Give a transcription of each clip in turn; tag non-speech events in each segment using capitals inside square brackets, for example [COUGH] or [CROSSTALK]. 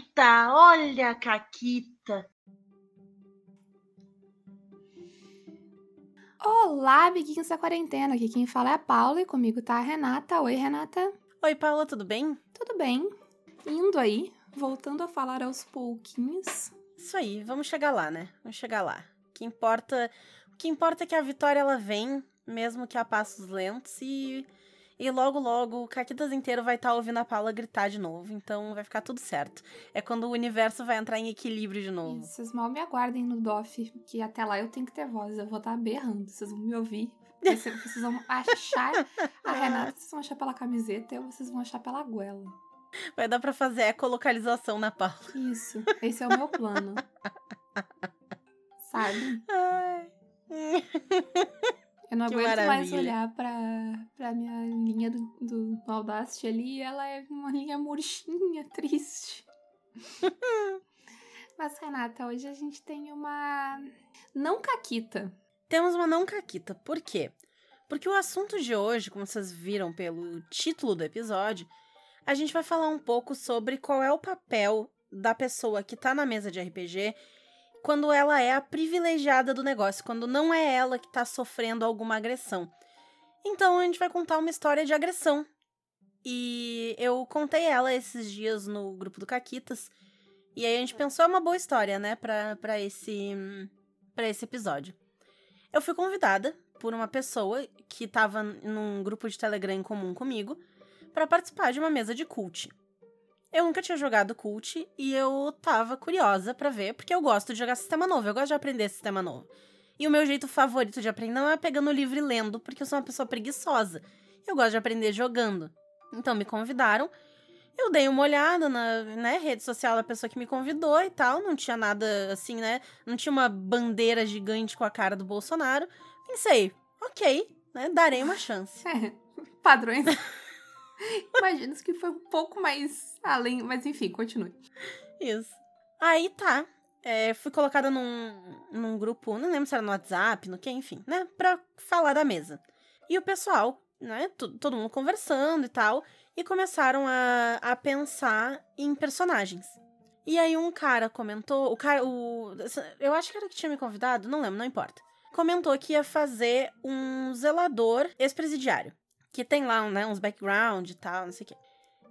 Caquita, olha a Caquita. Olá, amiguinhos da quarentena. Aqui quem fala é a Paula e comigo tá a Renata. Oi, Renata. Oi, Paula, tudo bem? Tudo bem? Indo aí, voltando a falar aos pouquinhos. Isso aí, vamos chegar lá, né? Vamos chegar lá. O que importa, o que importa é que a vitória ela vem, mesmo que a passos lentos e e logo, logo, o Caquitas inteiro vai estar tá ouvindo a Paula gritar de novo. Então vai ficar tudo certo. É quando o universo vai entrar em equilíbrio de novo. Vocês mal me aguardem no DOF, que até lá eu tenho que ter voz. Eu vou estar tá berrando. Vocês vão me ouvir. Vocês, [LAUGHS] vocês vão achar a Renata, vocês vão achar pela camiseta ou vocês vão achar pela goela. Vai dar pra fazer ecolocalização na Paula. Isso. Esse é o meu plano. [LAUGHS] Sabe? Ai. [LAUGHS] Eu não que aguento maravilha. mais olhar pra, pra minha linha do, do Audacity ali ela é uma linha murchinha, [LAUGHS] triste. [LAUGHS] Mas, Renata, hoje a gente tem uma não caquita. Temos uma não caquita. Por quê? Porque o assunto de hoje, como vocês viram pelo título do episódio, a gente vai falar um pouco sobre qual é o papel da pessoa que tá na mesa de RPG quando ela é a privilegiada do negócio, quando não é ela que tá sofrendo alguma agressão. Então a gente vai contar uma história de agressão. E eu contei ela esses dias no grupo do Caquitas. E aí a gente pensou, é uma boa história, né, pra, pra, esse, pra esse episódio. Eu fui convidada por uma pessoa que tava num grupo de Telegram em comum comigo para participar de uma mesa de cult. Eu nunca tinha jogado Cult e eu tava curiosa para ver, porque eu gosto de jogar sistema novo, eu gosto de aprender sistema novo. E o meu jeito favorito de aprender não é pegando o livro e lendo, porque eu sou uma pessoa preguiçosa. Eu gosto de aprender jogando. Então me convidaram, eu dei uma olhada na né, rede social da pessoa que me convidou e tal, não tinha nada assim, né? Não tinha uma bandeira gigante com a cara do Bolsonaro. Pensei, ok, né? Darei uma chance. [LAUGHS] É, padrões. [LAUGHS] [LAUGHS] Imagino que foi um pouco mais além, mas enfim, continue. Isso. Aí tá. É, fui colocada num, num grupo, não lembro se era no WhatsApp, no que, enfim, né? Pra falar da mesa. E o pessoal, né? Todo mundo conversando e tal. E começaram a, a pensar em personagens. E aí um cara comentou, o cara, o, eu acho que era que tinha me convidado, não lembro, não importa. Comentou que ia fazer um zelador ex-presidiário que tem lá né, uns background e tal, não sei o quê.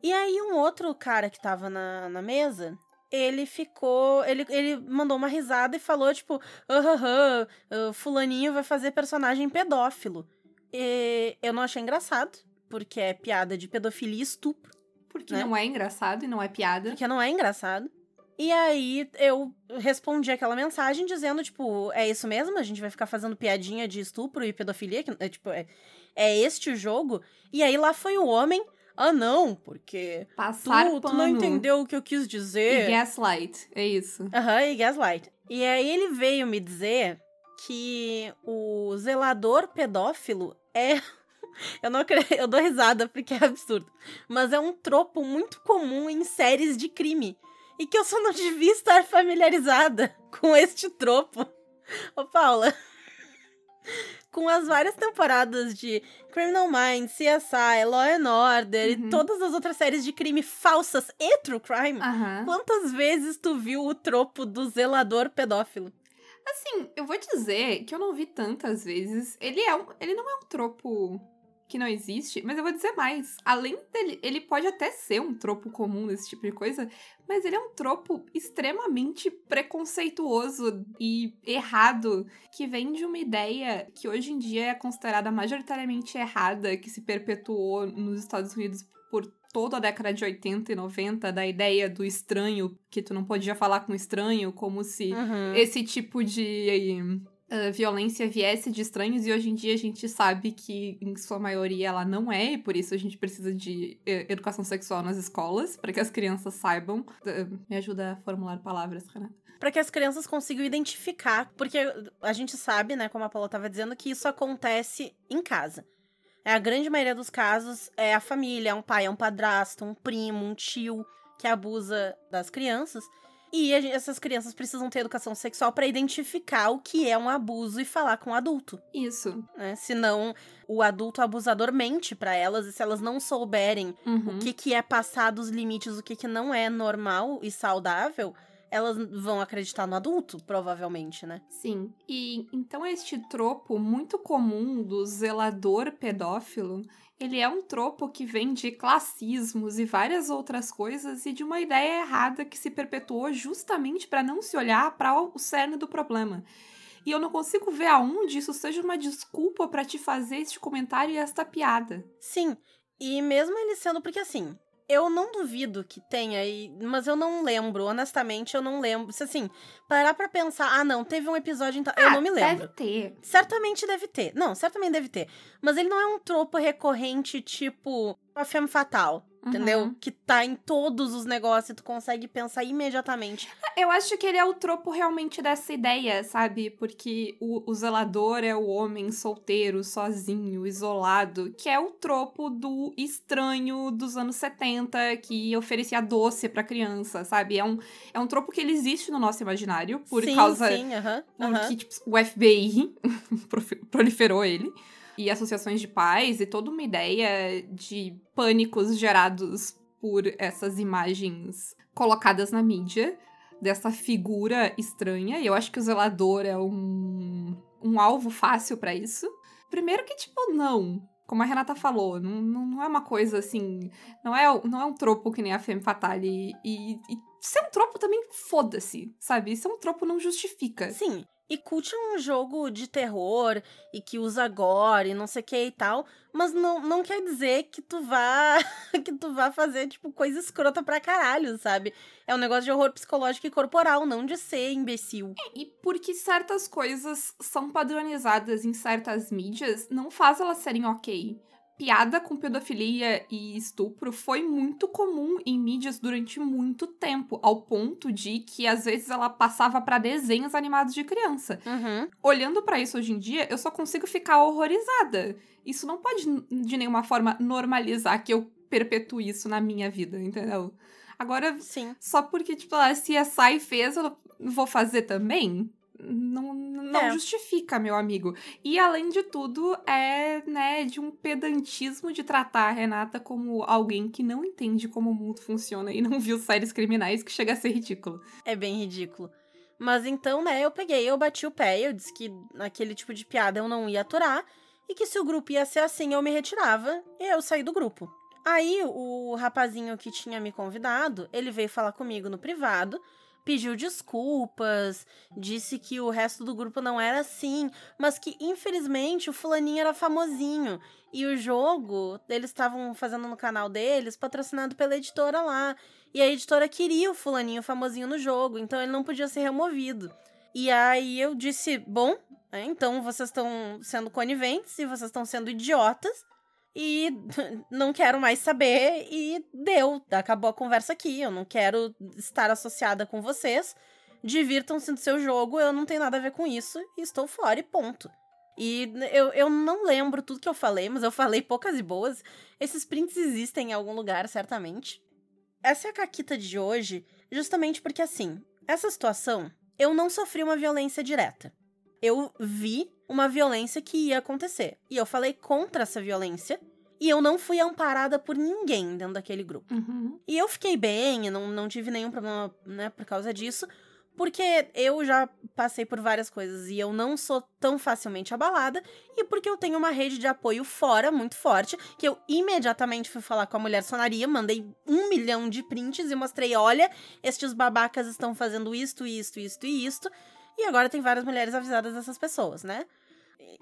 E aí um outro cara que tava na, na mesa, ele ficou. Ele, ele mandou uma risada e falou, tipo, aham, uh, fulaninho vai fazer personagem pedófilo. E eu não achei engraçado, porque é piada de pedofilia e estupro. Porque né? não é engraçado e não é piada. Porque não é engraçado. E aí eu respondi aquela mensagem dizendo, tipo, é isso mesmo? A gente vai ficar fazendo piadinha de estupro e pedofilia? Que, é, tipo, é, é este o jogo? E aí lá foi o homem. Ah, não, porque. Passar tu, tu não entendeu o que eu quis dizer. E gaslight, é isso. Aham, uhum, e gaslight. E aí ele veio me dizer que o zelador pedófilo é. [LAUGHS] Eu não acredito, eu dou risada porque é absurdo. Mas é um tropo muito comum em séries de crime. E que eu só não devia estar familiarizada [LAUGHS] com este tropo. Ô, Paula com as várias temporadas de Criminal Minds, CSI, Law and Order uhum. e todas as outras séries de crime falsas e true crime, uhum. quantas vezes tu viu o tropo do zelador pedófilo? Assim, eu vou dizer que eu não vi tantas vezes. Ele é um, ele não é um tropo que não existe, mas eu vou dizer mais. Além dele, ele pode até ser um tropo comum desse tipo de coisa, mas ele é um tropo extremamente preconceituoso e errado, que vem de uma ideia que hoje em dia é considerada majoritariamente errada, que se perpetuou nos Estados Unidos por toda a década de 80 e 90 da ideia do estranho, que tu não podia falar com estranho, como se uhum. esse tipo de uh, violência viesse de estranhos e hoje em dia a gente sabe que em sua maioria ela não é e por isso a gente precisa de uh, educação sexual nas escolas para que as crianças saibam. Uh, me ajuda a formular palavras, Renata para que as crianças consigam identificar, porque a gente sabe, né, como a Paula estava dizendo, que isso acontece em casa. É a grande maioria dos casos é a família, é um pai, é um padrasto, um primo, um tio que abusa das crianças. E gente- essas crianças precisam ter educação sexual pra identificar o que é um abuso e falar com o adulto, Isso. né? Senão o adulto abusador mente pra elas e se elas não souberem Uhum. o que, que é passar dos limites, o que, que não é normal e saudável, elas vão acreditar no adulto, provavelmente, né? Sim. E então este tropo muito comum do zelador pedófilo, ele é um tropo que vem de classismos e várias outras coisas e de uma ideia errada que se perpetuou justamente para não se olhar para o cerne do problema. E eu não consigo ver aonde isso seja uma desculpa para te fazer este comentário e esta piada. Sim, e mesmo ele sendo, porque assim, eu não duvido que tenha, mas eu não lembro, honestamente, eu não lembro. Se assim, parar pra pensar, ah não, teve um episódio, então. eu não me lembro. Deve ter. Certamente deve ter. Não, certamente deve ter. Mas ele não é um tropo recorrente, tipo, a femme fatal. Entendeu? Uhum. Que tá em todos os negócios e tu consegue pensar imediatamente. Eu acho que ele é o tropo realmente dessa ideia, sabe? Porque o, o zelador é o homem solteiro, sozinho, isolado, que é o tropo do estranho dos anos 70 que oferecia doce pra criança, sabe? É um, é um tropo que ele existe no nosso imaginário por sim, causa. Sim, aham. aham. Porque tipo, o FBI [LAUGHS] proliferou ele. E associações de pais e toda uma ideia de pânicos gerados por essas imagens colocadas na mídia dessa figura estranha. E eu acho que o zelador é um, um alvo fácil pra isso. Primeiro que, tipo, não. Como a Renata falou, não, não, é uma coisa assim. Não é, não é um tropo que nem a Femme Fatale. E, e ser um tropo também, foda-se, sabe? Ser um tropo não justifica. Sim. E Cult é um jogo de terror e que usa gore e não sei o que e tal, mas não, não quer dizer que tu vá [LAUGHS] que tu vá fazer, tipo, coisa escrota pra caralho, sabe? É um negócio de horror psicológico e corporal, não de ser imbecil. E porque certas coisas são padronizadas em certas mídias, não faz elas serem ok. Piada com pedofilia e estupro foi muito comum em mídias durante muito tempo, ao ponto de que às vezes ela passava pra desenhos animados de criança. Uhum. Olhando pra isso hoje em dia, eu só consigo ficar horrorizada. Isso não pode de nenhuma forma normalizar que eu perpetue isso na minha vida, entendeu? Agora, Sim. só porque, tipo, a CSI fez, eu vou fazer também? Não, não É. justifica, meu amigo. E, além de tudo, é, né, de um pedantismo de tratar a Renata como alguém que não entende como o mundo funciona e não viu séries criminais que chega a ser ridículo. É bem ridículo. Mas então, né, eu peguei, eu bati o pé, eu disse que naquele tipo de piada eu não ia aturar e que se o grupo ia ser assim, eu me retirava e eu saí do grupo. Aí o rapazinho que tinha me convidado, ele veio falar comigo no privado, pediu desculpas, disse que o resto do grupo não era assim, mas que infelizmente o fulaninho era famosinho e o jogo eles estavam fazendo no canal deles, patrocinado pela editora lá. E a editora queria o fulaninho famosinho no jogo, então ele não podia ser removido. E aí eu disse, bom, né, então vocês estão sendo coniventes e vocês estão sendo idiotas. E [LAUGHS] não quero mais saber e deu, acabou a conversa aqui. Eu não quero estar associada com vocês. Divirtam-se no seu jogo, eu não tenho nada a ver com isso estou fora e ponto. E eu, eu não lembro tudo que eu falei, mas eu falei poucas e boas. Esses prints existem em algum lugar, certamente. Essa é a caquita de hoje, justamente porque, assim, essa situação, eu não sofri uma violência direta. Eu vi uma violência que ia acontecer. E eu falei contra essa violência. E eu não fui amparada por ninguém dentro daquele grupo. Uhum. E eu fiquei bem, não, não tive nenhum problema, né, por causa disso. Porque eu já passei por várias coisas e eu não sou tão facilmente abalada. E porque eu tenho uma rede de apoio fora, muito forte, que eu imediatamente fui falar com a mulher sonaria, mandei um milhão de prints e mostrei: olha, estes babacas estão fazendo isto, isto, isto e isto. E agora tem várias mulheres avisadas dessas pessoas, né?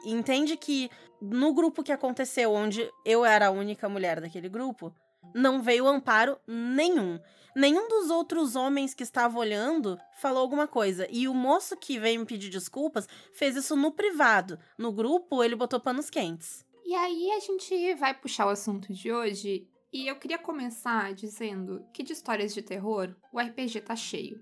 Entende que no grupo que aconteceu, onde eu era a única mulher daquele grupo, não veio amparo nenhum. Nenhum dos outros homens que estavam olhando falou alguma coisa. E o moço que veio me pedir desculpas fez isso no privado. No grupo, ele botou panos quentes. E aí a gente vai puxar o assunto de hoje. E eu queria começar dizendo que de histórias de terror, o RPG tá cheio.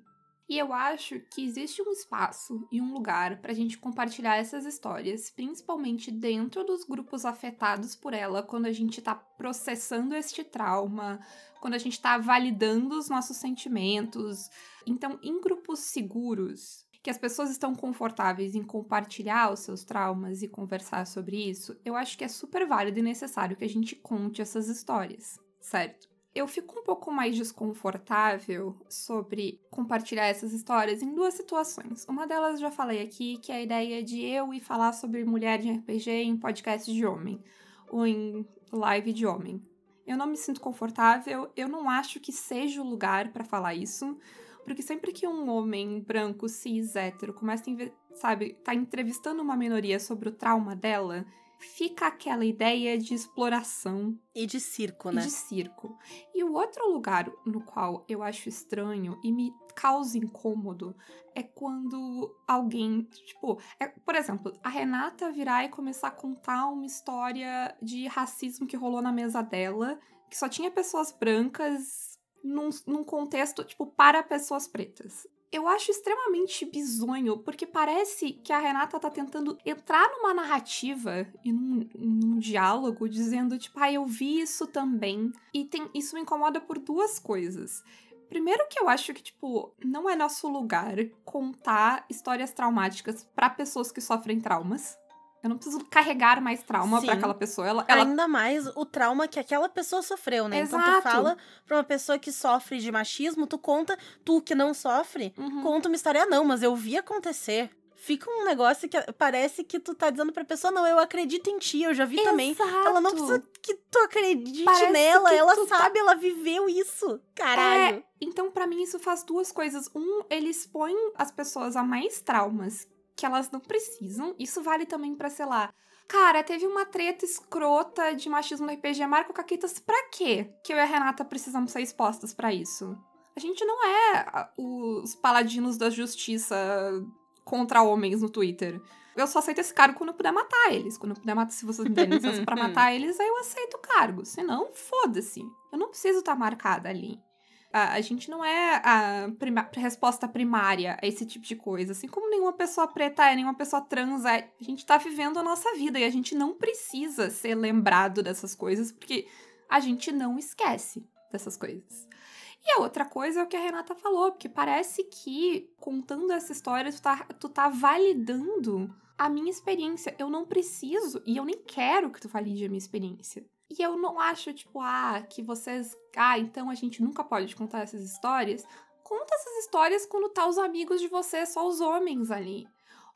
E eu acho que existe um espaço e um lugar para a gente compartilhar essas histórias, principalmente dentro dos grupos afetados por ela, quando a gente está processando este trauma, quando a gente está validando os nossos sentimentos. Então, em grupos seguros, que as pessoas estão confortáveis em compartilhar os seus traumas e conversar sobre isso, eu acho que é super válido e necessário que a gente conte essas histórias, certo? Eu fico um pouco mais desconfortável sobre compartilhar essas histórias em duas situações. Uma delas já falei aqui, que é a ideia de eu ir falar sobre mulher de RPG em podcast de homem, ou em live de homem. Eu não me sinto confortável, eu não acho que seja o lugar para falar isso, porque sempre que um homem branco, cis, hétero começa a, sabe, tá entrevistando uma minoria sobre o trauma dela, fica aquela ideia de exploração. E de circo, né? E de circo. E o outro lugar no qual eu acho estranho e me causa incômodo é quando alguém, tipo, é, por exemplo, a Renata virar e começar a contar uma história de racismo que rolou na mesa dela, que só tinha pessoas brancas num, num contexto, tipo, para pessoas pretas eu acho extremamente bizonho, porque parece que a Renata tá tentando entrar numa narrativa e num, num diálogo dizendo, tipo, ah, eu vi isso também. E tem, isso me incomoda por duas coisas. Primeiro que eu acho que, tipo, não é nosso lugar contar histórias traumáticas para pessoas que sofrem traumas. Eu não preciso carregar mais trauma para aquela pessoa. Ela, ela... Ainda mais o trauma que aquela pessoa sofreu, né? Exato. Então tu fala pra uma pessoa que sofre de machismo, tu conta, tu que não sofre, uhum. conta uma história, ah, não, mas eu vi acontecer fica um negócio que parece que tu tá dizendo pra pessoa, não, eu acredito em ti, eu já vi Exato. também. Ela não precisa que tu acredite parece nela, ela tá sabe, tá... ela viveu isso. Caralho. É, então, para mim, isso faz duas coisas. Um, ele expõe as pessoas a mais traumas que elas não precisam. Isso vale também pra, sei lá, Cara, teve uma treta escrota de machismo no RPG Marco Caquitas. Pra quê que eu e a Renata precisamos ser expostas para isso? A gente não é os paladinos da justiça contra homens no Twitter. Eu só aceito esse cargo quando eu puder matar eles. Quando eu puder matar, se vocês me derem licença pra [LAUGHS] matar eles, aí eu aceito o cargo. Senão, foda-se. Eu não preciso estar tá marcada ali. A, a gente não é a prima, resposta primária a esse tipo de coisa. Assim como nenhuma pessoa preta é, nenhuma pessoa trans é. A gente tá vivendo a nossa vida e a gente não precisa ser lembrado dessas coisas, porque a gente não esquece dessas coisas. E a outra coisa é o que a Renata falou, porque parece que contando essa história, tu tá, tu tá validando a minha experiência. Eu não preciso e eu nem quero que tu valide a minha experiência. E eu não acho, tipo, ah, que vocês. Ah, então a gente nunca pode contar essas histórias. Conta essas histórias quando tá os amigos de vocês, só os homens ali.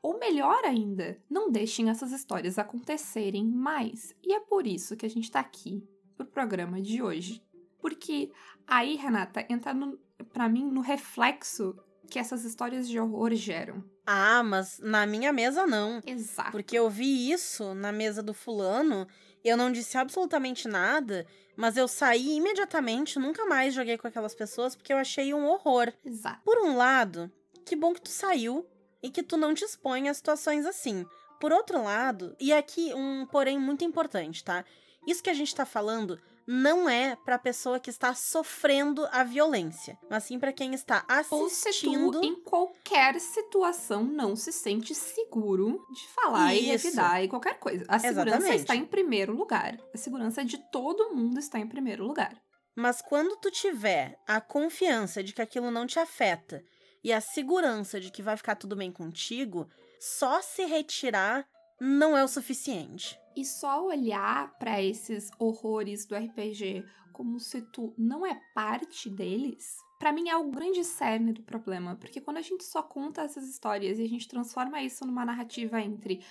Ou melhor ainda, não deixem essas histórias acontecerem mais. E é por isso que a gente tá aqui pro programa de hoje. Porque aí, Renata, entra no, pra mim no reflexo que essas histórias de horror geram. Ah, mas na minha mesa não. Exato. Porque eu vi isso na mesa do fulano eu não disse absolutamente nada, mas eu saí imediatamente, nunca mais joguei com aquelas pessoas porque eu achei um horror. Exato. Por um lado, que bom que tu saiu e que tu não te expõe a situações assim. Por outro lado, e aqui um porém muito importante, tá? Isso que a gente tá falando não é para a pessoa que está sofrendo a violência, mas sim para quem está assistindo. Ou se tu, em qualquer situação, não se sente seguro de falar Isso. e revidar e qualquer coisa. A segurança Exatamente. está em primeiro lugar. A segurança de todo mundo está em primeiro lugar. Mas quando tu tiver a confiança de que aquilo não te afeta e a segurança de que vai ficar tudo bem contigo, só se retirar não é o suficiente. E só olhar para esses horrores do RPG como se tu não é parte deles, para mim é o grande cerne do problema, porque quando a gente só conta essas histórias e a gente transforma isso numa narrativa entre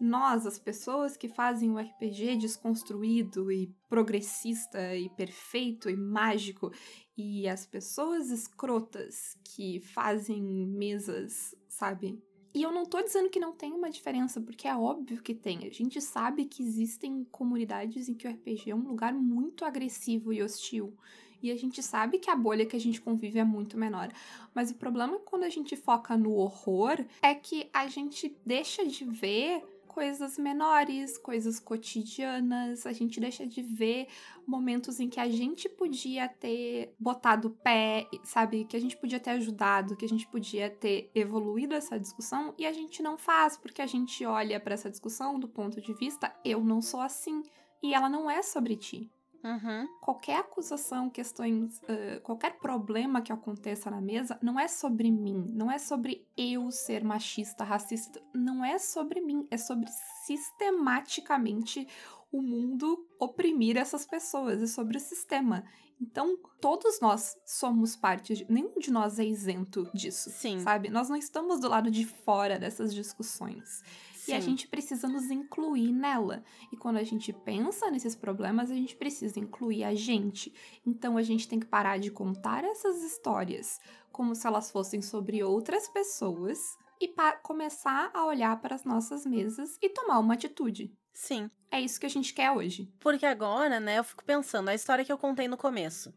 nós, as pessoas que fazem o RPG desconstruído e progressista e perfeito e mágico, e as pessoas escrotas que fazem mesas, sabe, e eu não tô dizendo que não tem uma diferença, porque é óbvio que tem. A gente sabe que existem comunidades em que o RPG é um lugar muito agressivo e hostil. E a gente sabe que a bolha que a gente convive é muito menor. Mas o problema quando a gente foca no horror é que a gente deixa de ver coisas menores, coisas cotidianas, a gente deixa de ver momentos em que a gente podia ter botado pé, sabe? Que a gente podia ter ajudado, que a gente podia ter evoluído essa discussão e a gente não faz, porque a gente olha para essa discussão do ponto de vista eu não sou assim. E ela não é sobre ti. Uhum. Qualquer acusação, questões, uh, qualquer problema que aconteça na mesa não é sobre mim, não é sobre eu ser machista, racista, não é sobre mim, é sobre sistematicamente o mundo oprimir essas pessoas, é sobre o sistema. Então, todos nós somos parte de. Nenhum de nós é isento disso. Sim. Sabe? Nós não estamos do lado de fora dessas discussões. E a Sim. gente precisa nos incluir nela. E quando a gente pensa nesses problemas, a gente precisa incluir a gente. Então a gente tem que parar de contar essas histórias como se elas fossem sobre outras pessoas e começar a olhar para as nossas mesas e tomar uma atitude. Sim. É isso que a gente quer hoje. Porque agora, né, eu fico pensando, a história que eu contei no começo.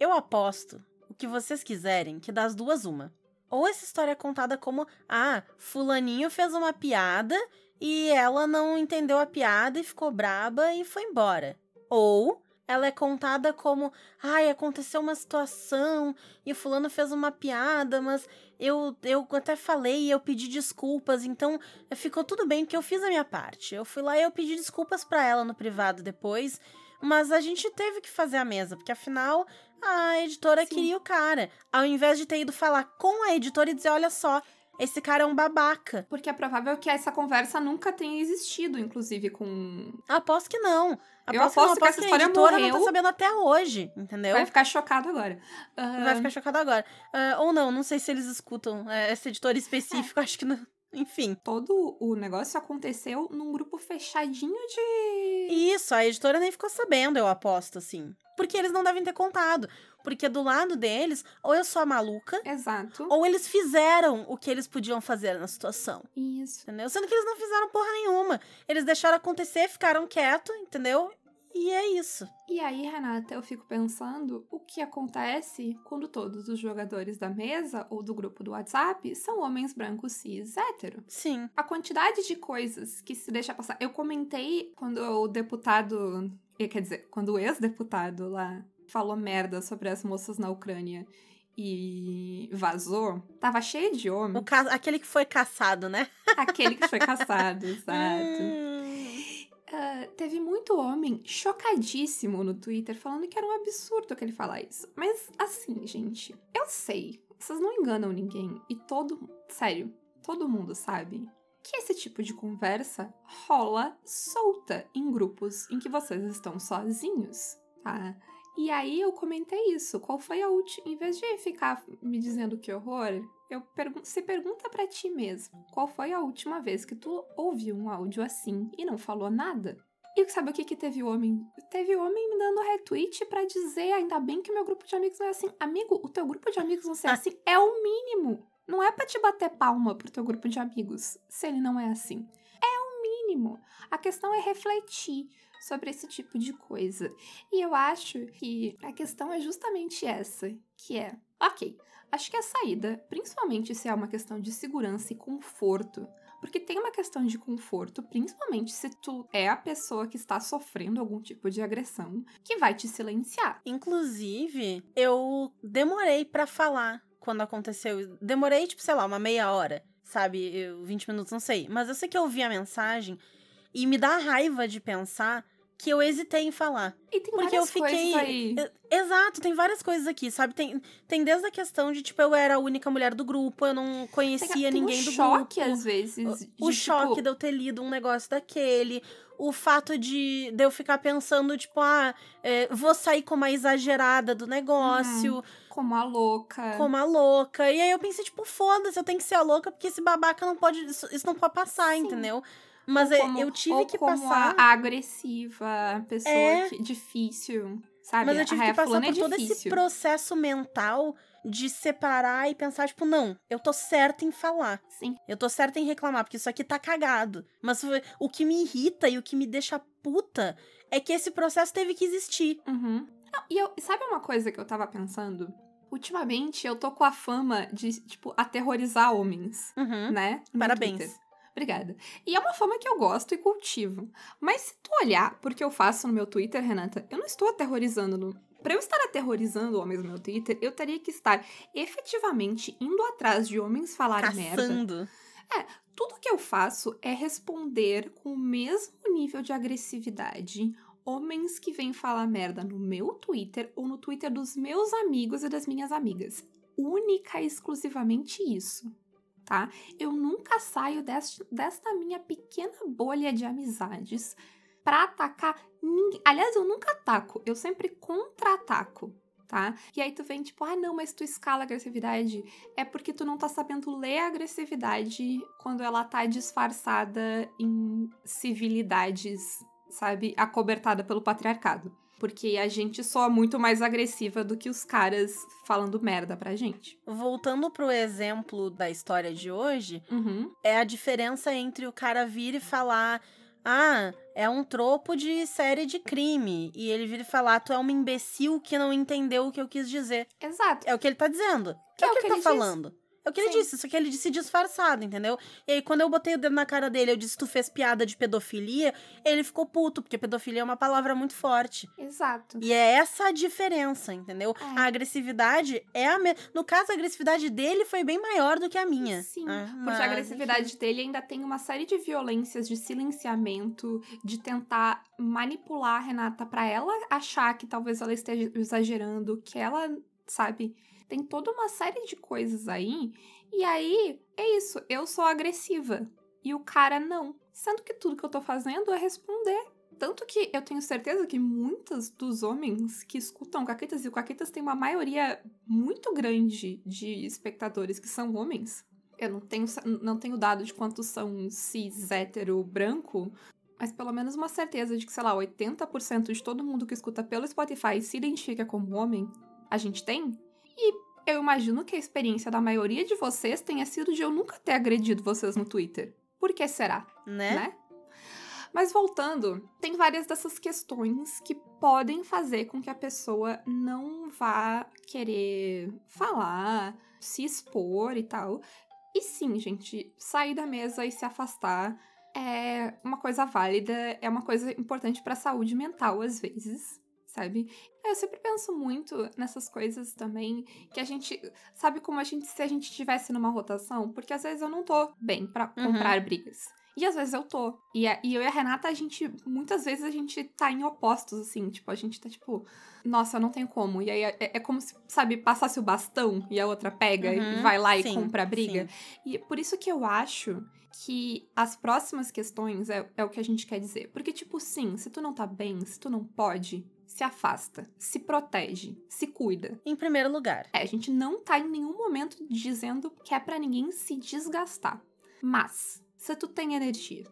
Eu aposto o que vocês quiserem, que das duas, uma. Ou essa história é contada como, ah, fulaninho fez uma piada e ela não entendeu a piada e ficou braba e foi embora. Ou ela é contada como, ai, aconteceu uma situação e o fulano fez uma piada, mas eu, eu até falei e eu pedi desculpas, então ficou tudo bem porque eu fiz a minha parte. Eu fui lá e eu pedi desculpas pra ela no privado depois, mas a gente teve que fazer a mesa, porque afinal a editora Sim. queria o cara. Ao invés de ter ido falar com a editora e dizer, olha só, esse cara é um babaca. Porque é provável que essa conversa nunca tenha existido, inclusive, com. Aposto que não. Eu Aposto aposto que não, essa aposto história a editora não morreu. tá sabendo até hoje, entendeu? Vai ficar chocado agora. Vai ficar chocado agora. Ah, ou não, não sei se eles escutam é, essa editora específica, [LAUGHS] acho que não. Enfim. Todo o negócio aconteceu num grupo fechadinho de. Isso, a editora nem ficou sabendo, eu aposto, assim. Porque eles não devem ter contado. Porque do lado deles, ou eu sou a maluca, Exato. ou eles fizeram o que eles podiam fazer na situação. Isso. Entendeu? Sendo que eles não fizeram porra nenhuma. Eles deixaram acontecer, ficaram quietos, entendeu? E é isso. E aí, Renata, eu fico pensando o que acontece quando todos os jogadores da mesa ou do grupo do WhatsApp são homens brancos cis hétero. Sim. A quantidade de coisas que se deixa passar. Eu comentei quando o deputado. eh, Quer dizer, quando o ex-deputado lá falou merda sobre as moças na Ucrânia e vazou, tava cheio de homem. O ca... Aquele que foi caçado, né? Aquele que foi caçado, [LAUGHS] exato. Teve muito homem chocadíssimo no Twitter falando que era um absurdo que ele falar isso. Mas assim, gente, eu sei, vocês não enganam ninguém e todo, sério, todo mundo sabe que esse tipo de conversa rola solta em grupos em que vocês estão sozinhos, tá? E aí eu comentei isso. Qual foi a última? Em vez de ficar me dizendo que horror, eu pergun se pergunta pra ti mesmo. Qual foi a última vez que tu ouviu um áudio assim e não falou nada? E sabe o que que teve homem? Teve homem me dando retweet pra dizer, ainda bem que meu grupo de amigos não é assim. Amigo, o teu grupo de amigos não ser assim é o mínimo. Não é pra te bater palma pro teu grupo de amigos, se ele não é assim. É o mínimo. A questão é refletir sobre esse tipo de coisa. E eu acho que a questão é justamente essa, que é, ok, acho que a saída, principalmente se é uma questão de segurança e conforto, porque tem uma questão de conforto, principalmente se tu é a pessoa que está sofrendo algum tipo de agressão, que vai te silenciar. Inclusive, eu demorei pra falar quando aconteceu. Demorei, tipo, sei lá, uma meia hora, sabe? Eu, 20 minutos, não sei. Mas eu sei que eu ouvi a mensagem e me dá raiva de pensar que eu hesitei em falar. E tem Porque eu várias fiquei- coisas aí. Exato, tem várias coisas aqui, sabe? Tem, tem desde a questão de, tipo, eu era a única mulher do grupo, eu não conhecia Tem, tem ninguém um do choque, grupo. às vezes. O de, choque tipo, de eu ter lido um negócio daquele. O fato de, de eu ficar pensando, tipo, ah, é, vou sair como a exagerada do negócio, Como a louca. como a louca. E aí eu pensei, tipo, foda-se, eu tenho que ser a louca, porque esse babaca não pode. Isso, isso não pode passar, Sim. entendeu? Mas é, como- eu tive que passar. A agressiva, pessoa É. que, difícil, sabe? Mas eu tive Ah, que passar fulana por é todo esse processo mental de separar e pensar, tipo, não, eu tô certa em falar. Sim. Eu tô certa em reclamar, porque isso aqui tá cagado. Mas o que me irrita e o que me deixa puta é que esse processo teve que existir. Uhum. Não, e eu, sabe uma coisa que eu tava pensando? Ultimamente eu tô com a fama de, tipo, aterrorizar homens, Uhum. né? no Parabéns. Twitter. Obrigada. E é uma fama que eu gosto e cultivo. Mas se tu olhar porque eu faço no meu Twitter, Renata, eu não estou aterrorizando no. Pra eu estar aterrorizando homens no meu Twitter, eu teria que estar efetivamente indo atrás de homens falarem merda. Caçando. Tudo que eu faço é responder com o mesmo nível de agressividade homens que vêm falar merda no meu Twitter ou no Twitter dos meus amigos e das minhas amigas. Única e exclusivamente isso, tá? Eu nunca saio desta, desta minha pequena bolha de amizades pra atacar ninguém. Aliás, eu nunca ataco, eu sempre contra-ataco. Tá? E aí tu vem tipo, ah não, mas tu escala agressividade. É porque tu não tá sabendo ler a agressividade quando ela tá disfarçada em civilidades sabe, acobertada pelo patriarcado. Porque a gente soa muito mais agressiva do que os caras falando merda pra gente. Voltando pro exemplo da história de hoje, Uhum. é a diferença entre o cara vir e falar: Ah, é um tropo de série de crime. E ele vir e falar: Tu é uma imbecil que não entendeu o que eu quis dizer. Exato. É o que ele tá dizendo. Que é, o que, ele tá diz. falando. É o que ele Sim. disse, só que ele disse disfarçado, entendeu? E aí, quando eu botei o dedo na cara dele, eu disse, tu fez piada de pedofilia, ele ficou puto, porque pedofilia é uma palavra muito forte. Exato. E é essa a diferença, entendeu? É. A agressividade é a me... No caso, a agressividade dele foi bem maior do que a minha. Sim, Ah, Porque mas, a agressividade dele ainda tem uma série de violências, de silenciamento, de tentar manipular a Renata pra ela achar que talvez ela esteja exagerando, que ela, sabe, tem toda uma série de coisas aí. E aí, é isso, eu sou agressiva e o cara não. Sendo que tudo que eu tô fazendo é responder. Tanto que eu tenho certeza que muitos dos homens que escutam Caquetas, e o Caquetas tem uma maioria muito grande de espectadores que são homens. Eu não tenho, não tenho dado de quantos são cis, hétero, branco, mas pelo menos uma certeza de que, sei lá, 80% de todo mundo que escuta pelo Spotify se identifica como homem, a gente tem. E eu imagino que a experiência da maioria de vocês tenha sido de eu nunca ter agredido vocês no Twitter. Por que será? Né? né? Mas voltando, tem várias dessas questões que podem fazer com que a pessoa não vá querer falar, se expor e tal. E sim, gente, sair da mesa e se afastar é uma coisa válida, é uma coisa importante para a saúde mental às vezes, sabe? Eu sempre penso muito nessas coisas também, que a gente sabe como a gente se a gente estivesse numa rotação, porque às vezes eu não tô bem para Uhum. comprar brigas. E às vezes eu tô. E, a- e eu e a Renata, a gente, muitas vezes a gente tá em opostos, assim. Tipo, a gente tá tipo, nossa, eu não tenho como. E aí é, é como se, sabe, passasse o bastão e a outra pega e Uhum, vai lá e sim, compra a briga. E por isso que eu acho que as próximas questões é, é o que a gente quer dizer. Porque, tipo, sim, se tu não tá bem, se tu não pode, se afasta, se protege, se cuida. Em primeiro lugar. É, a gente não tá em nenhum momento dizendo que é pra ninguém se desgastar. Mas, se tu tem energia,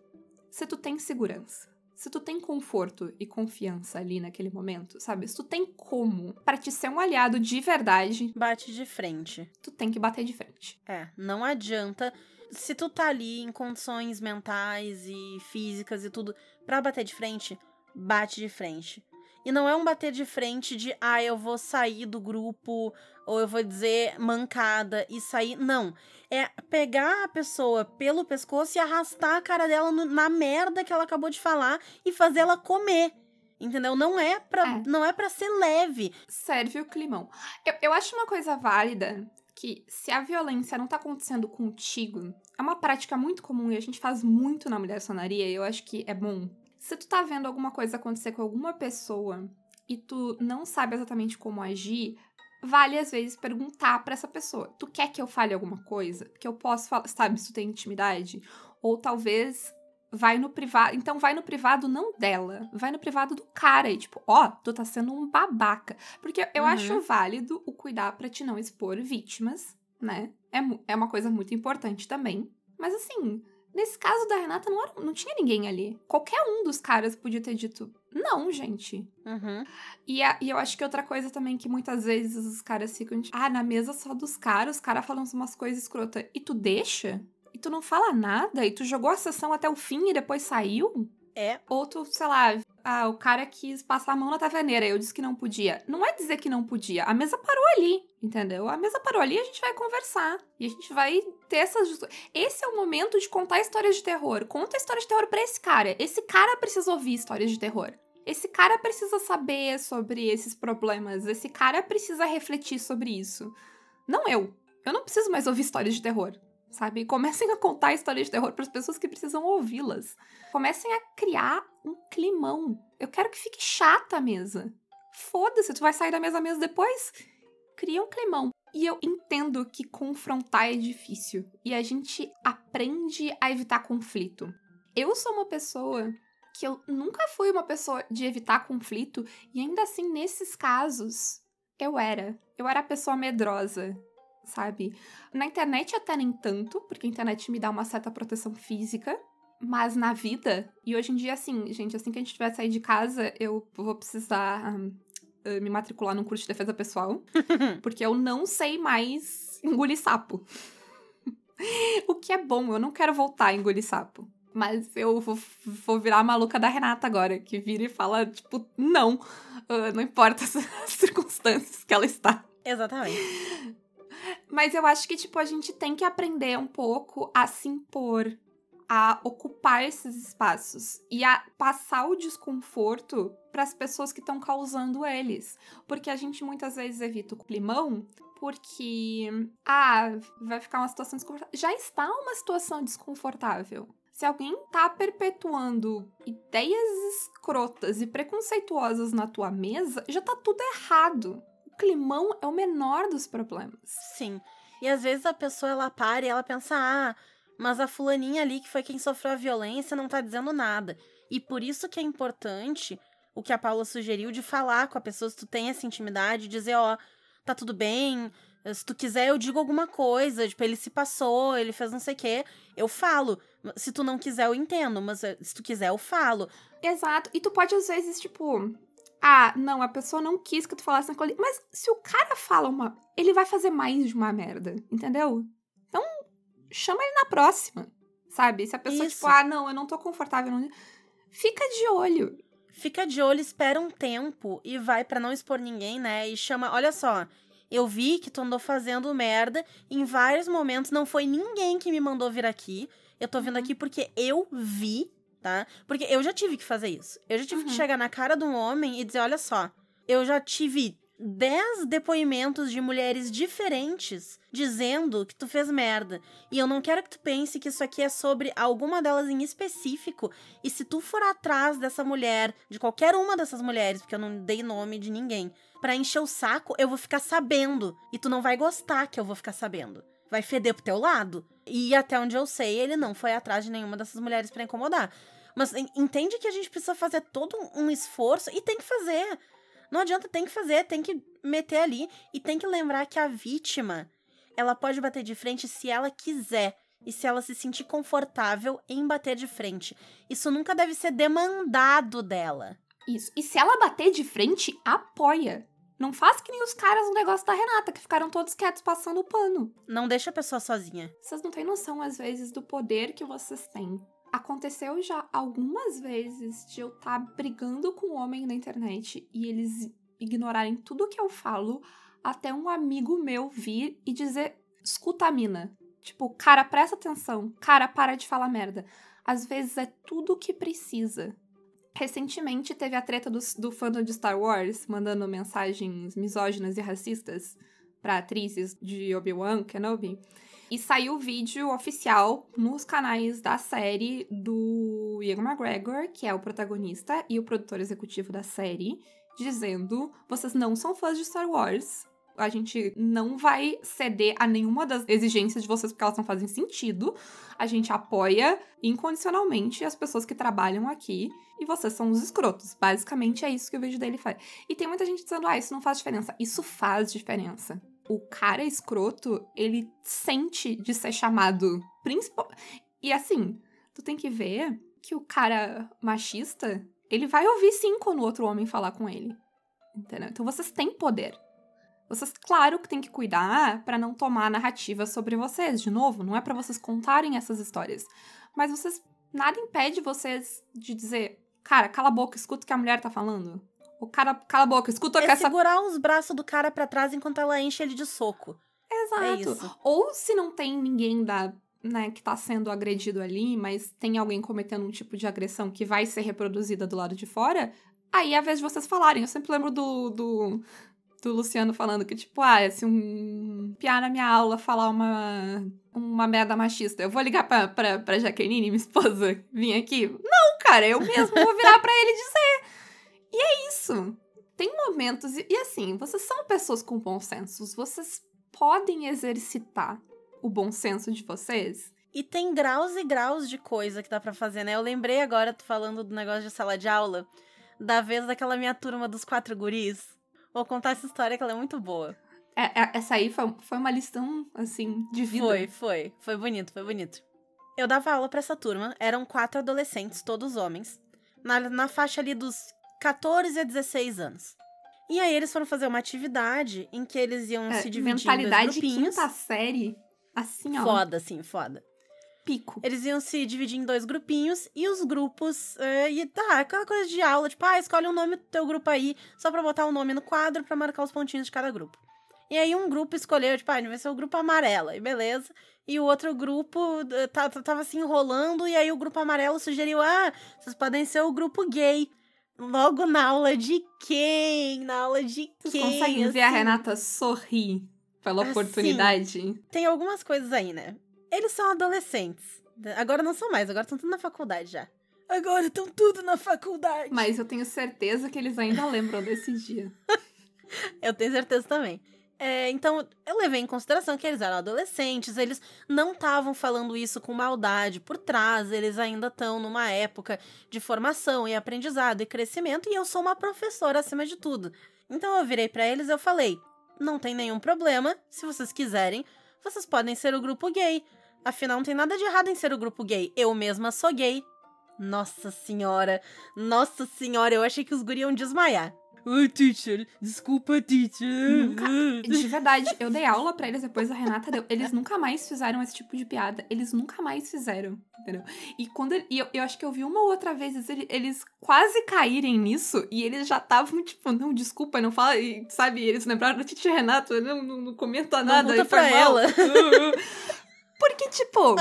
se tu tem segurança, se tu tem conforto e confiança ali naquele momento, sabe? Se tu tem como pra te ser um aliado de verdade, Bate de frente. tu tem que bater de frente. É, não adianta. Se tu tá ali em condições mentais e físicas e tudo pra bater de frente, bate de frente. E não é um bater de frente de, ah, eu vou sair do grupo, ou eu vou dizer mancada e sair. Não. É pegar a pessoa pelo pescoço e arrastar a cara dela no- na merda que ela acabou de falar e fazer ela comer. Entendeu? Não é pra, É. não é pra ser leve. Serve o climão. Eu, eu acho uma coisa válida que se a violência não tá acontecendo contigo, é uma prática muito comum e a gente faz muito na mulher sonaria e eu acho que é bom. Se tu tá vendo alguma coisa acontecer com alguma pessoa e tu não sabe exatamente como agir, vale às vezes perguntar pra essa pessoa: tu quer que eu fale alguma coisa? Que eu posso falar, sabe, se tu tem intimidade? Ou talvez vai no privado. Então vai no privado não dela, vai no privado do cara e tipo, ó, tu tá sendo um babaca. Porque eu Uhum. acho válido o cuidar pra te não expor vítimas, né? É, é uma coisa muito importante também. Mas assim, nesse caso da Renata não, era- não tinha ninguém ali. Qualquer um dos caras podia ter dito, não, gente. Uhum. E, a- e eu acho que outra coisa também que muitas vezes os caras ficam, ah, na mesa só dos caras, os caras falam umas coisas escrotas. E tu deixa? E tu não fala nada? E tu jogou a sessão até o fim e depois saiu? É. Ou tu, sei lá, Ah, o cara quis passar a mão na taverneira, eu disse que não podia. Não é dizer que não podia, a mesa parou ali, entendeu? A mesa parou ali, a gente vai conversar. E a gente vai ter essas. Esse é o momento de contar histórias de terror. Conta histórias de terror pra esse cara. Esse cara precisa ouvir histórias de terror. Esse cara precisa saber sobre esses problemas. Esse cara precisa refletir sobre isso. Não eu. Eu não preciso mais ouvir histórias de terror sabe? Comecem a contar histórias de terror para as pessoas que precisam ouvi-las. Comecem a criar um climão. Eu quero que fique chata a mesa. Foda-se, tu vai sair da mesa mesmo depois? Cria um climão. E eu entendo que confrontar é difícil e a gente aprende a evitar conflito. Eu sou uma pessoa que eu nunca fui uma pessoa de evitar conflito e ainda assim nesses casos eu era. Eu era a pessoa medrosa sabe? Na internet até nem tanto, porque a internet me dá uma certa proteção física, mas na vida, e hoje em dia, assim, gente, assim que a gente tiver sair de casa, eu vou precisar um, me matricular num curso de defesa pessoal, [LAUGHS] porque eu não sei mais engolir sapo. [LAUGHS] o que é bom, eu não quero voltar a engolir sapo. Mas eu vou, vou virar a maluca da Renata agora, que vira e fala, tipo, não. Uh, não importa [LAUGHS] as circunstâncias que ela está. Exatamente. Mas eu acho que, tipo, a gente tem que aprender um pouco a se impor, a ocupar esses espaços e a passar o desconforto para as pessoas que estão causando eles. Porque a gente muitas vezes evita o climão porque, ah, vai ficar uma situação desconfortável. Já está uma situação desconfortável. Se alguém tá perpetuando ideias escrotas e preconceituosas na tua mesa, já tá tudo errado climão é o menor dos problemas. Sim. E às vezes a pessoa ela para e ela pensa: "Ah, mas a fulaninha ali que foi quem sofreu a violência não tá dizendo nada". E por isso que é importante o que a Paula sugeriu de falar com a pessoa se tu tem essa intimidade, dizer, ó, oh, tá tudo bem, se tu quiser eu digo alguma coisa, tipo, ele se passou, ele fez não sei o quê, eu falo. Se tu não quiser eu entendo, mas eh, se tu quiser eu falo. Exato. E tu pode às vezes, tipo, ah, não, a pessoa não quis que tu falasse naquilo ali. Mas se o cara fala uma. Ele vai fazer mais de uma merda, entendeu? Chama ele na próxima. Sabe? Se a pessoa, Isso. tipo, ah, não, eu não tô confortável. Não... Fica de olho. Fica de olho, espera um tempo e vai para não expor ninguém, né? E chama. Olha só. Eu vi que tu andou fazendo merda em vários momentos. Não foi ninguém que me mandou vir aqui. Eu tô vindo uhum. aqui porque eu vi tá? Porque eu já tive que fazer isso. Eu já tive uhum. que chegar na cara de um homem e dizer: olha só, eu já tive 10 depoimentos de mulheres diferentes dizendo que tu fez merda. E eu não quero que tu pense que isso aqui é sobre alguma delas em específico. E se tu for atrás dessa mulher, de qualquer uma dessas mulheres, porque eu não dei nome de ninguém, para encher o saco, eu vou ficar sabendo. E tu não vai gostar que eu vou ficar sabendo. Vai feder pro teu lado. E até onde eu sei, ele não foi atrás de nenhuma dessas mulheres para incomodar. Mas entende que a gente precisa fazer todo um esforço e tem que fazer. Não adianta, tem que fazer, tem que meter ali e tem que lembrar que a vítima, ela pode bater de frente se ela quiser e se ela se sentir confortável em bater de frente. Isso nunca deve ser demandado dela. Isso. E se ela bater de frente, apoia. Não faz que nem os caras no negócio da Renata, que ficaram todos quietos passando o pano. Não deixa a pessoa sozinha. Vocês não têm noção, às vezes, do poder que vocês têm aconteceu já algumas vezes de eu estar tá brigando com um homem na internet e eles ignorarem tudo que eu falo, até um amigo meu vir e dizer: escuta a mina. Tipo, cara, presta atenção. Cara, para de falar merda. Às vezes é tudo o que precisa. Recentemente teve a treta do, do fandom de Star Wars mandando mensagens misóginas e racistas para atrizes de Obi-Wan Kenobi. E saiu o vídeo oficial nos canais da série do Ian McGregor, que é o protagonista e o produtor executivo da série, dizendo: vocês não são fãs de Star Wars. A gente não vai ceder a nenhuma das exigências de vocês porque elas não fazem sentido. A gente apoia incondicionalmente as pessoas que trabalham aqui e vocês são os escrotos. Basicamente é isso que o vídeo dele faz. E tem muita gente dizendo: ah, isso não faz diferença. Isso faz diferença o cara escroto, ele sente de ser chamado principal. E assim, tu tem que ver que o cara machista, ele vai ouvir sim quando o outro homem falar com ele. Entendeu? Então vocês têm poder. Vocês, claro que tem que cuidar para não tomar narrativa sobre vocês. De novo, não é para vocês contarem essas histórias. Mas vocês. Nada impede vocês de dizer: cara, cala a boca, escuta o que a mulher tá falando. O cara, cala a boca, escuta É essa. segurar os braços do cara pra trás enquanto ela enche ele de soco. É Exato. isso. Ou se não tem ninguém da. Né, que tá sendo agredido ali, mas tem alguém cometendo um tipo de agressão que vai ser reproduzida do lado de fora, aí é a vez de vocês falarem. Eu sempre lembro do, do, do Luciano falando que, tipo, ah, se um piar na minha aula falar uma, uma merda machista, eu vou ligar pra, pra, pra Jaqueline, minha esposa, vir aqui? Não, cara, eu mesmo vou virar pra ele dizer. E é isso. Tem momentos, e, e assim, vocês são pessoas com bom senso, vocês podem exercitar o bom senso de vocês. E tem graus e graus de coisa que dá pra fazer, né? Eu lembrei agora, tu falando do negócio de sala de aula, da vez daquela minha turma dos quatro guris. Vou contar essa história que ela é muito boa. É, é- essa aí foi, foi uma lição, assim, de vida. Foi, foi. Foi bonito, foi bonito. Eu dava aula pra essa turma, eram quatro adolescentes, todos homens, na, na faixa ali dos 14 a 16 anos. E aí eles foram fazer uma atividade em que eles iam É, se dividir em mentalidade dois grupinhos. quinta série, assim, ó, Foda, assim, foda. pico. Eles iam se dividir em dois grupinhos e os grupos. eh, e tá, aquela coisa de aula, tipo, ah, escolhe o nome do teu grupo aí, só pra botar o nome no quadro pra marcar os pontinhos de cada grupo. E aí um grupo escolheu, tipo, ah, vai ser o grupo amarelo, e beleza. E o outro grupo eh, tava se enrolando, e aí o grupo amarelo sugeriu, ah, vocês podem ser o grupo gay. Logo na aula de quem? Na aula de Vocês quem? conseguem ver a assim? Renata sorrir pela Assim. oportunidade? tem algumas coisas aí, né? Eles são adolescentes. Agora não são mais, agora estão tudo na faculdade já. Agora estão tudo na faculdade. Mas eu tenho certeza que eles ainda lembram desse dia. [LAUGHS] Eu tenho certeza também. É, então, eu levei em consideração que eles eram adolescentes, eles não estavam falando isso com maldade por trás, eles ainda estão numa época de formação e aprendizado e crescimento, e eu sou uma professora acima de tudo. Então eu virei pra eles e eu falei: não tem nenhum problema, se vocês quiserem, vocês podem ser o grupo gay. Afinal, não tem nada de errado em ser o grupo gay. Eu mesma sou gay. Nossa senhora, nossa senhora, eu achei que os guri iam desmaiar. Oi, teacher, desculpa, teacher. Nunca- De verdade, eu dei aula pra eles depois a Renata deu. Eles nunca mais fizeram esse tipo de piada. Eles nunca mais fizeram, entendeu? E quando e eu, eu acho que eu vi uma ou outra vez ele- eles quase caírem nisso e eles já estavam tipo, não, desculpa, não fala, e, sabe? Eles lembraram da Titi Renata, não, não, não comenta nada. e foi pra mal. ela. [LAUGHS] Porque, tipo,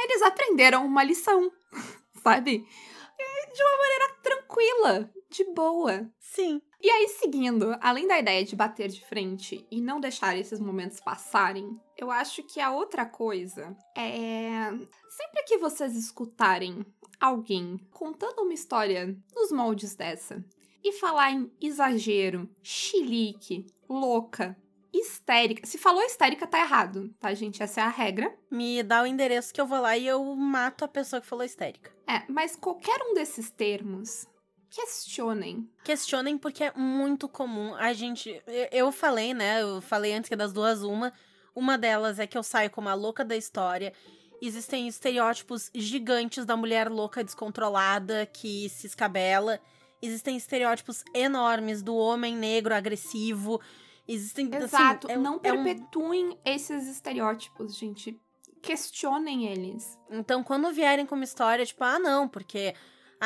eles aprenderam uma lição, [LAUGHS] sabe? De uma maneira tranquila, de boa. Sim. E aí, seguindo, além da ideia de bater de frente e não deixar esses momentos passarem, eu acho que a outra coisa é. Sempre que vocês escutarem alguém contando uma história nos moldes dessa e falar em exagero, chilique, louca, histérica. Se falou histérica, tá errado, tá, gente? Essa é a regra. Me dá o endereço que eu vou lá e eu mato a pessoa que falou histérica. É, mas qualquer um desses termos, questionem. Questionem porque é muito comum. A gente. eu- falei, né? Eu falei antes que é das duas, uma. Uma delas é que eu saio como a louca da história. Existem estereótipos gigantes da mulher louca descontrolada que se escabela. Existem estereótipos enormes do homem negro agressivo. Existem. assim, Exato. é- não é um- perpetuem esses estereótipos, gente. Questionem eles. Então, quando vierem com uma história, tipo, ah, não, porque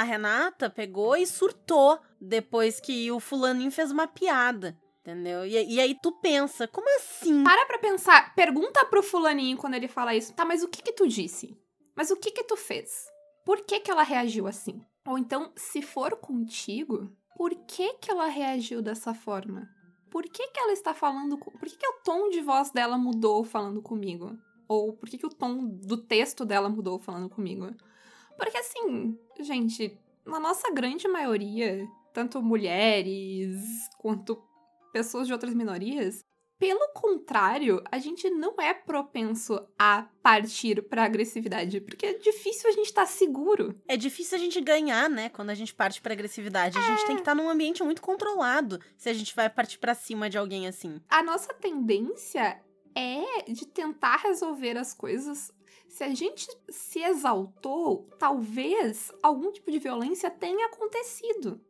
a Renata pegou e surtou depois que o fulaninho fez uma piada, entendeu? E, e aí tu pensa, como assim? Para pra pensar. Pergunta pro fulaninho quando ele fala isso. Tá, mas o que que tu disse? Mas o que que tu fez? Por que que ela reagiu assim? Ou então, se for contigo, por que que ela reagiu dessa forma? Por que que ela está falando... co- Por que que o tom de voz dela mudou falando comigo? Ou por que que o tom do texto dela mudou falando comigo? Porque assim, gente, na nossa grande maioria, tanto mulheres quanto pessoas de outras minorias, pelo contrário, a gente não é propenso a partir pra agressividade, porque é difícil a gente estar seguro. É difícil a gente ganhar, né, quando a gente parte pra agressividade. A gente tem que estar num ambiente muito controlado se a gente vai partir pra cima de alguém assim. A nossa tendência é de tentar resolver as coisas. Se a gente se exaltou, talvez algum tipo de violência tenha acontecido.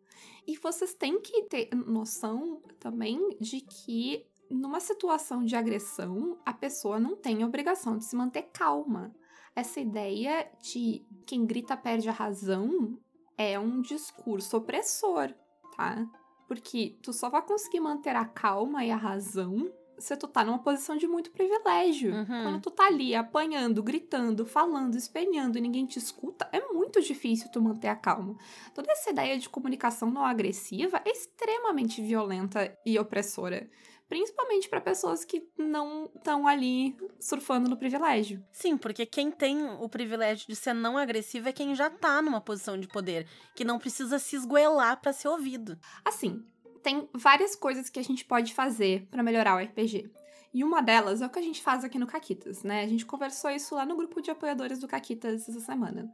E vocês têm que ter noção também de que numa situação de agressão, a pessoa não tem obrigação de se manter calma. Essa ideia de quem grita perde a razão é um discurso opressor, tá? Porque tu só vai conseguir manter a calma e a razão se tu tá numa posição de muito privilégio. Uhum. Quando tu tá ali apanhando, gritando, falando, espelhando e ninguém te escuta, é muito difícil tu manter a calma. Toda essa ideia de comunicação não agressiva é extremamente violenta e opressora. Principalmente para pessoas que não estão ali surfando no privilégio. Sim, porque quem tem o privilégio de ser não agressivo é quem já tá numa posição de poder, que não precisa se esgoelar para ser ouvido. Assim, tem várias coisas que a gente pode fazer para melhorar o RPG. E uma delas é o que a gente faz aqui no Caquitas, né? A gente conversou isso lá no grupo de apoiadores do Caquitas essa semana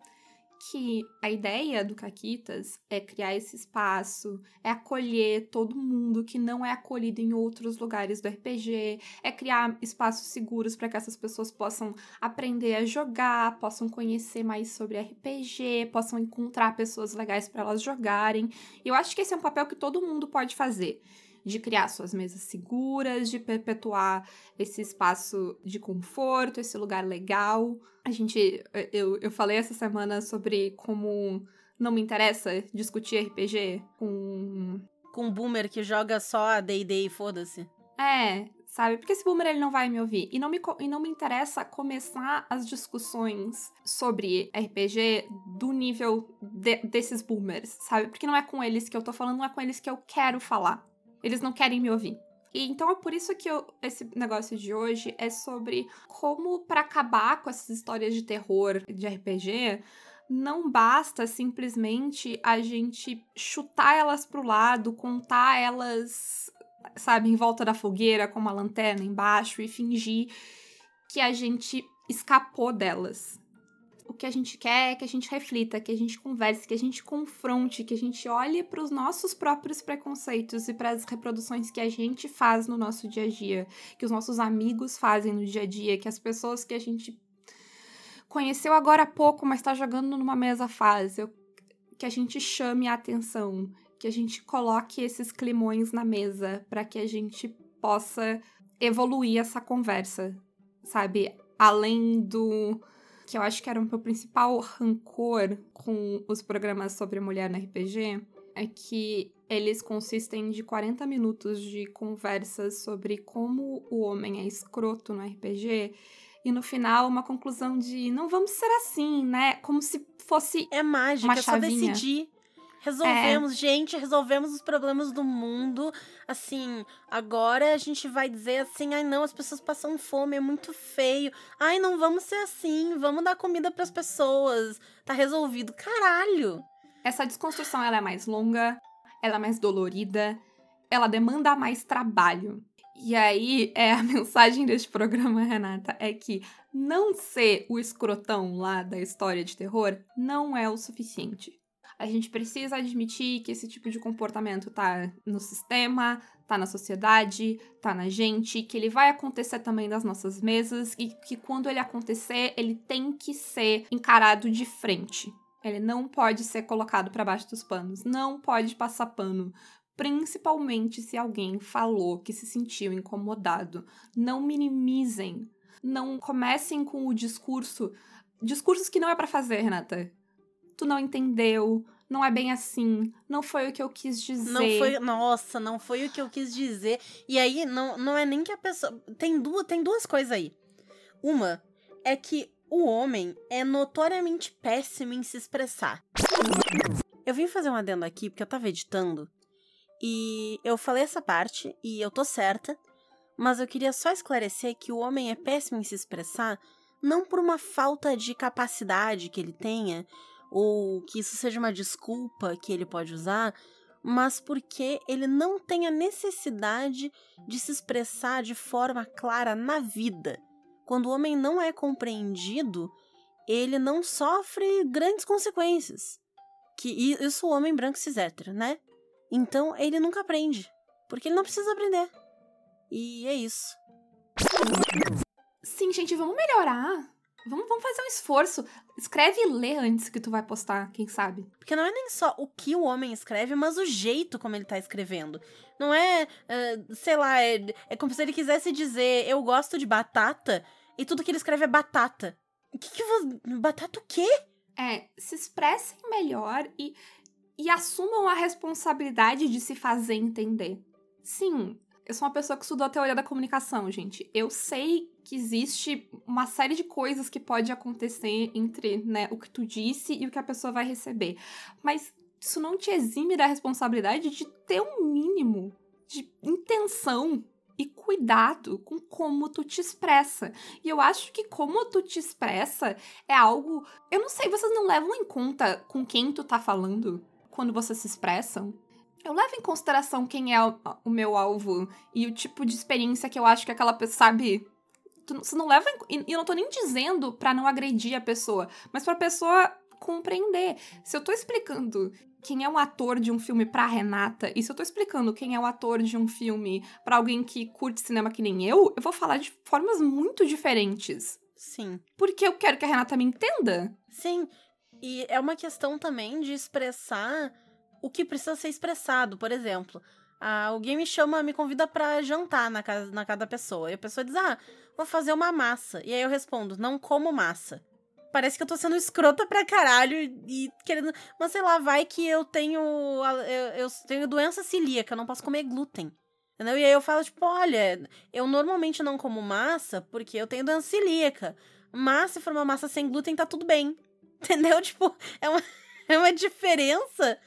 que a ideia do Caquitas é criar esse espaço, é acolher todo mundo que não é acolhido em outros lugares do RPG, é criar espaços seguros para que essas pessoas possam aprender a jogar, possam conhecer mais sobre RPG, possam encontrar pessoas legais para elas jogarem. E eu acho que esse é um papel que todo mundo pode fazer de criar suas mesas seguras, de perpetuar esse espaço de conforto, esse lugar legal. A gente. Eu, eu falei essa semana sobre como não me interessa discutir RPG com. Com um boomer que joga só a DD e foda-se. É, sabe? Porque esse boomer ele não vai me ouvir. E não me, e não me interessa começar as discussões sobre RPG do nível de, desses boomers, sabe? Porque não é com eles que eu tô falando, não é com eles que eu quero falar. Eles não querem me ouvir. E então é por isso que eu, esse negócio de hoje é sobre como, para acabar com essas histórias de terror de RPG, não basta simplesmente a gente chutar elas pro lado, contar elas, sabe, em volta da fogueira com uma lanterna embaixo e fingir que a gente escapou delas o que a gente quer é que a gente reflita, que a gente converse, que a gente confronte, que a gente olhe para os nossos próprios preconceitos e para as reproduções que a gente faz no nosso dia a dia, que os nossos amigos fazem no dia a dia, que as pessoas que a gente conheceu agora há pouco, mas está jogando numa mesa faz, que a gente chame a atenção, que a gente coloque esses climões na mesa para que a gente possa evoluir essa conversa, sabe? Além do que eu acho que era o meu principal rancor com os programas sobre mulher no RPG, é que eles consistem de 40 minutos de conversas sobre como o homem é escroto no RPG e no final uma conclusão de não vamos ser assim, né? Como se fosse é mágica, uma é só decidir. Resolvemos, é. gente, resolvemos os problemas do mundo. Assim, agora a gente vai dizer assim: ai não, as pessoas passam fome, é muito feio. Ai, não vamos ser assim, vamos dar comida para as pessoas. Tá resolvido. Caralho! Essa desconstrução ela é mais longa, ela é mais dolorida, ela demanda mais trabalho. E aí, é a [LAUGHS] mensagem deste programa, Renata, é que não ser o escrotão lá da história de terror não é o suficiente a gente precisa admitir que esse tipo de comportamento tá no sistema, tá na sociedade, tá na gente, que ele vai acontecer também nas nossas mesas e que quando ele acontecer, ele tem que ser encarado de frente. Ele não pode ser colocado para baixo dos panos, não pode passar pano, principalmente se alguém falou que se sentiu incomodado. Não minimizem, não comecem com o discurso, discursos que não é para fazer, Renata tu não entendeu, não é bem assim, não foi o que eu quis dizer. Não foi, nossa, não foi o que eu quis dizer. E aí não, não é nem que a pessoa tem duas, tem duas coisas aí. Uma é que o homem é notoriamente péssimo em se expressar. Eu vim fazer um adendo aqui porque eu tava editando e eu falei essa parte e eu tô certa, mas eu queria só esclarecer que o homem é péssimo em se expressar não por uma falta de capacidade que ele tenha, ou que isso seja uma desculpa que ele pode usar, mas porque ele não tem a necessidade de se expressar de forma clara na vida. Quando o homem não é compreendido, ele não sofre grandes consequências. Que isso o homem branco cis hétero, né? Então ele nunca aprende, porque ele não precisa aprender. E é isso. Sim, gente, vamos melhorar. Vamos, vamos fazer um esforço. Escreve e lê antes que tu vai postar, quem sabe. Porque não é nem só o que o homem escreve, mas o jeito como ele tá escrevendo. Não é, uh, sei lá, é, é como se ele quisesse dizer eu gosto de batata e tudo que ele escreve é batata. O que que você... Batata o quê? É, se expressem melhor e e assumam a responsabilidade de se fazer entender. Sim, eu sou uma pessoa que estudou a teoria da comunicação, gente. Eu sei que existe uma série de coisas que pode acontecer entre né, o que tu disse e o que a pessoa vai receber. Mas isso não te exime da responsabilidade de ter um mínimo de intenção e cuidado com como tu te expressa. E eu acho que como tu te expressa é algo. Eu não sei, vocês não levam em conta com quem tu tá falando quando vocês se expressam? Eu levo em consideração quem é o, meu alvo e o tipo de experiência que eu acho que aquela pessoa sabe. Tu, você não leva E eu não tô nem dizendo para não agredir a pessoa, mas pra pessoa compreender. Se eu tô explicando quem é um ator de um filme pra Renata, e se eu tô explicando quem é o ator de um filme para alguém que curte cinema que nem eu, eu vou falar de formas muito diferentes. Sim. Porque eu quero que a Renata me entenda. Sim. E é uma questão também de expressar o que precisa ser expressado. Por exemplo, alguém me chama, me convida para jantar na casa, na casa da pessoa. E a pessoa diz: Ah, vou fazer uma massa. E aí eu respondo: Não como massa parece que eu tô sendo escrota pra caralho e querendo. Mas sei lá, vai que eu tenho. Eu, eu tenho doença celíaca, eu não posso comer glúten. Entendeu? E aí eu falo, tipo, olha, eu normalmente não como massa porque eu tenho doença celíaca. Mas se for uma massa sem glúten, tá tudo bem. [LAUGHS] Entendeu? Tipo, é uma, [LAUGHS] é uma diferença,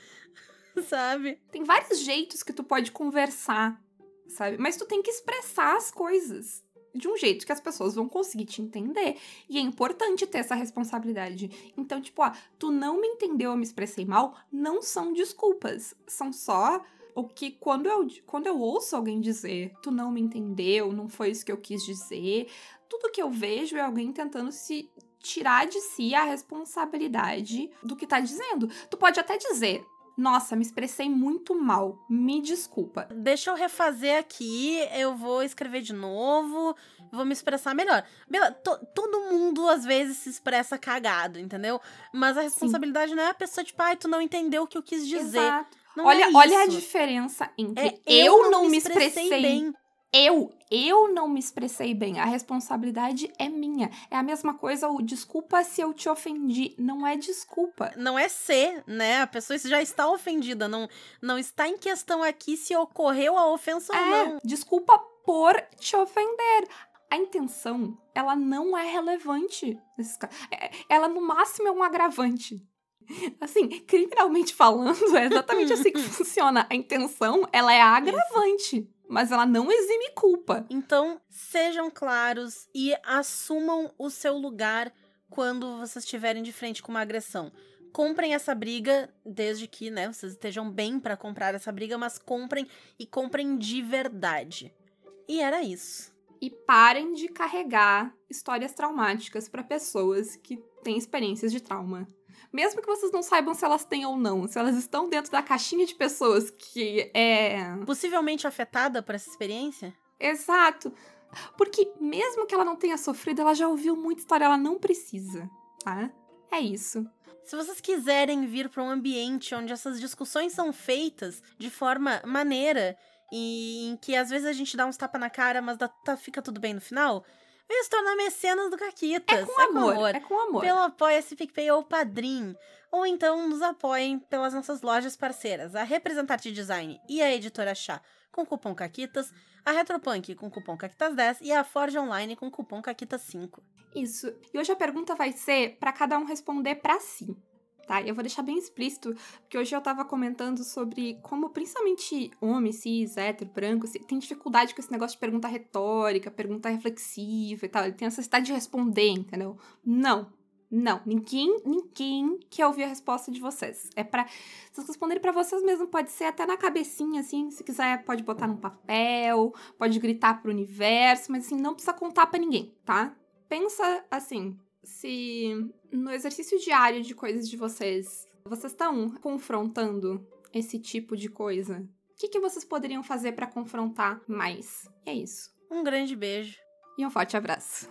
[LAUGHS] sabe? Tem vários jeitos que tu pode conversar, sabe? Mas tu tem que expressar as coisas de um jeito que as pessoas vão conseguir te entender. E é importante ter essa responsabilidade. Então, tipo, ah, tu não me entendeu, eu me expressei mal, não são desculpas. São só o que quando eu, quando eu ouço alguém dizer, tu não me entendeu, não foi isso que eu quis dizer, tudo que eu vejo é alguém tentando se tirar de si a responsabilidade do que tá dizendo. Tu pode até dizer, nossa, me expressei muito mal. Me desculpa. Deixa eu refazer aqui, eu vou escrever de novo, vou me expressar melhor. Bela, to, todo mundo às vezes se expressa cagado, entendeu? Mas a responsabilidade Sim. não é a pessoa, tipo, ai, tu não entendeu o que eu quis dizer. Exato. Não olha, é olha a diferença entre é, eu, eu, não, me expressei, expressei bem eu, eu não me expressei bem. A responsabilidade é minha. É a mesma coisa o desculpa se eu te ofendi. Não é desculpa. Não é ser, né? A pessoa já está ofendida. Não, não está em questão aqui se ocorreu a ofensa é, ou não. Desculpa por te ofender. A intenção, ela não é relevante. É, ela, no máximo, é um agravante. Assim, criminalmente falando, é exatamente assim que [LAUGHS] funciona. A intenção, ela é agravante mas ela não exime culpa. Então, sejam claros e assumam o seu lugar quando vocês estiverem de frente com uma agressão. Comprem essa briga, desde que, né, vocês estejam bem para comprar essa briga, mas comprem e comprem de verdade. E era isso. E parem de carregar histórias traumáticas para pessoas que têm experiências de trauma mesmo que vocês não saibam se elas têm ou não, se elas estão dentro da caixinha de pessoas que é. Possivelmente afetada por essa experiência? Exato. Porque mesmo que ela não tenha sofrido, ela já ouviu muita história, ela não precisa, tá? É isso. Se vocês quiserem vir para um ambiente onde essas discussões são feitas de forma maneira e em que às vezes a gente dá uns tapa na cara, mas dá, tá, fica tudo bem no final, Venha se tornar mecenas do Caquitas. É com, é amor, amor. É com amor. Pelo Apoia-se PicPay ou Padrim. Ou então nos apoiem pelas nossas lojas parceiras, a Representante Design e a Editora Chá com cupom CAQUITAS, a Retropunk com cupom CAQUITAS10 e a Forge Online com cupom CAQUITAS5. Isso. E hoje a pergunta vai ser para cada um responder para si tá? Eu vou deixar bem explícito, porque hoje eu tava comentando sobre como principalmente homem, cis, hétero, branco, tem dificuldade com esse negócio de pergunta retórica, pergunta reflexiva e tal. Ele tem essa necessidade de responder, entendeu? Não. Não, ninguém, ninguém quer ouvir a resposta de vocês. É para vocês responderem para vocês mesmo, pode ser até na cabecinha assim, se quiser pode botar num papel, pode gritar pro universo, mas assim, não precisa contar para ninguém, tá? Pensa assim, se no exercício diário de coisas de vocês, vocês estão confrontando esse tipo de coisa, o que, que vocês poderiam fazer para confrontar mais? E é isso. Um grande beijo. E um forte abraço.